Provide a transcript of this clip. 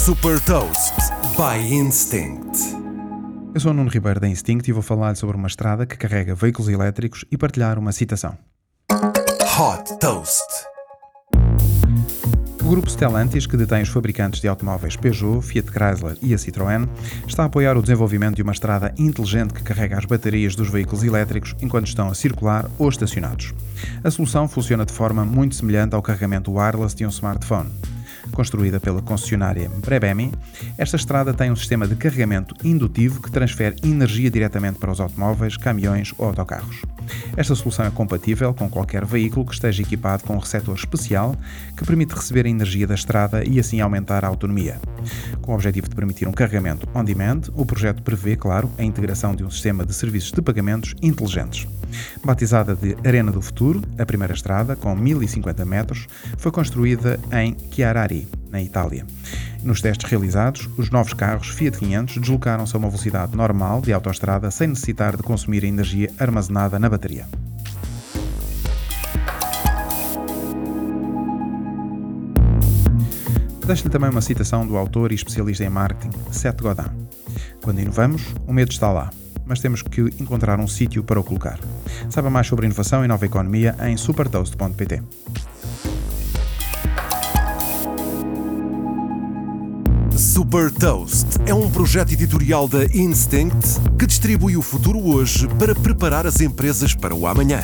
Super Toast by Instinct. Eu sou o Nuno Ribeiro da Instinct e vou falar sobre uma estrada que carrega veículos elétricos e partilhar uma citação. Hot Toast. O grupo Stellantis, que detém os fabricantes de automóveis Peugeot, Fiat Chrysler e a Citroën, está a apoiar o desenvolvimento de uma estrada inteligente que carrega as baterias dos veículos elétricos enquanto estão a circular ou estacionados. A solução funciona de forma muito semelhante ao carregamento wireless de um smartphone. Construída pela concessionária Brebemi, esta estrada tem um sistema de carregamento indutivo que transfere energia diretamente para os automóveis, caminhões ou autocarros. Esta solução é compatível com qualquer veículo que esteja equipado com um receptor especial que permite receber a energia da estrada e assim aumentar a autonomia. Com o objetivo de permitir um carregamento on-demand, o projeto prevê, claro, a integração de um sistema de serviços de pagamentos inteligentes. Batizada de Arena do Futuro, a primeira estrada, com 1050 metros, foi construída em Chiarari, na Itália. Nos testes realizados, os novos carros Fiat 500 deslocaram-se a uma velocidade normal de autoestrada sem necessitar de consumir energia armazenada na bateria. Deixo-lhe também uma citação do autor e especialista em marketing, Seth Godin. Quando inovamos, o medo está lá, mas temos que encontrar um sítio para o colocar. Saiba mais sobre inovação e nova economia em supertoast.pt. Super Toast é um projeto editorial da Instinct que distribui o futuro hoje para preparar as empresas para o amanhã.